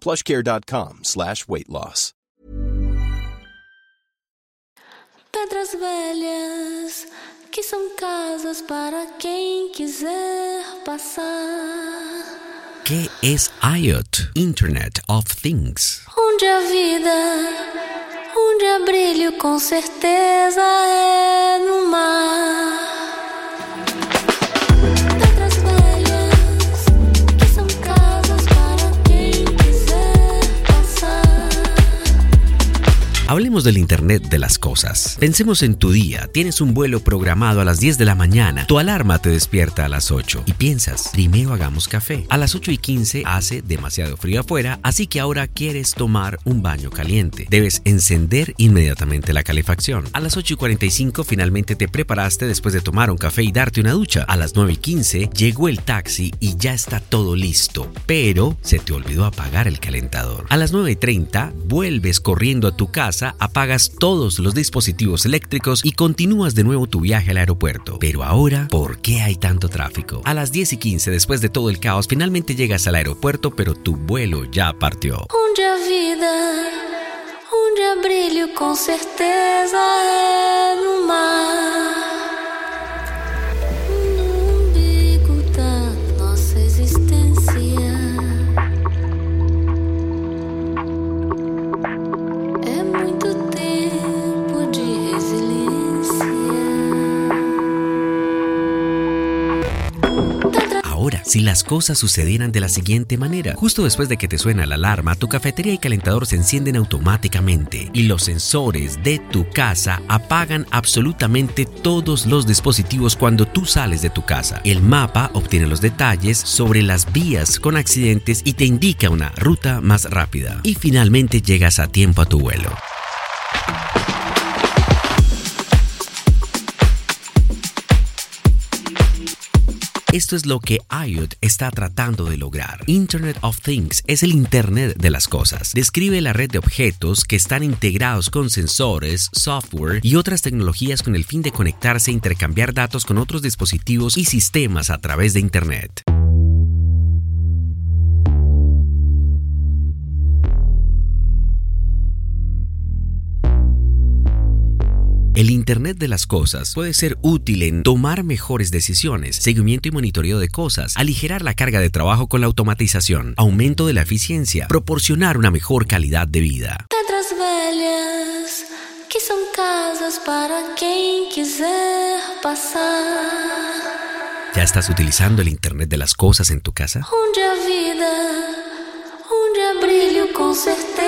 plushcare.com slash weight loss. Pedras velhas, que são casas para quem quiser passar. ¿Qué es IoT? Internet of Things. Onde a vida, onde há brilho, com certeza é no Hablemos del Internet de las cosas. Pensemos en tu día. Tienes un vuelo programado a las 10 de la mañana. Tu alarma te despierta a las 8 y piensas, primero hagamos café. A las 8 y 15 hace demasiado frío afuera, así que ahora quieres tomar un baño caliente. Debes encender inmediatamente la calefacción. A las 8 y 45 finalmente te preparaste después de tomar un café y darte una ducha. A las 9 y 15 llegó el taxi y ya está todo listo, pero se te olvidó apagar el calentador. A las 9 y 30 vuelves corriendo a tu casa, apagas todos los dispositivos eléctricos y continúas de nuevo tu viaje al aeropuerto. Pero ahora, ¿por qué hay tanto tráfico? A las 10 y 15 después de todo el caos finalmente llegas al aeropuerto, pero tu vuelo ya partió. Onde Si las cosas sucedieran de la siguiente manera, justo después de que te suena la alarma, tu cafetería y calentador se encienden automáticamente y los sensores de tu casa apagan absolutamente todos los dispositivos cuando tú sales de tu casa. El mapa obtiene los detalles sobre las vías con accidentes y te indica una ruta más rápida. Y finalmente llegas a tiempo a tu vuelo. Esto es lo que IoT está tratando de lograr. Internet of Things es el Internet de las cosas. Describe la red de objetos que están integrados con sensores, software y otras tecnologías con el fin de conectarse e intercambiar datos con otros dispositivos y sistemas a través de Internet. El Internet de las Cosas puede ser útil en tomar mejores decisiones, seguimiento y monitoreo de cosas, aligerar la carga de trabajo con la automatización, aumento de la eficiencia, proporcionar una mejor calidad de vida. Pedras velhas, que são casas para quem quiser passar. ¿Ya estás utilizando el Internet de las Cosas en tu casa? Onde a vida, onde há brilho, com certeza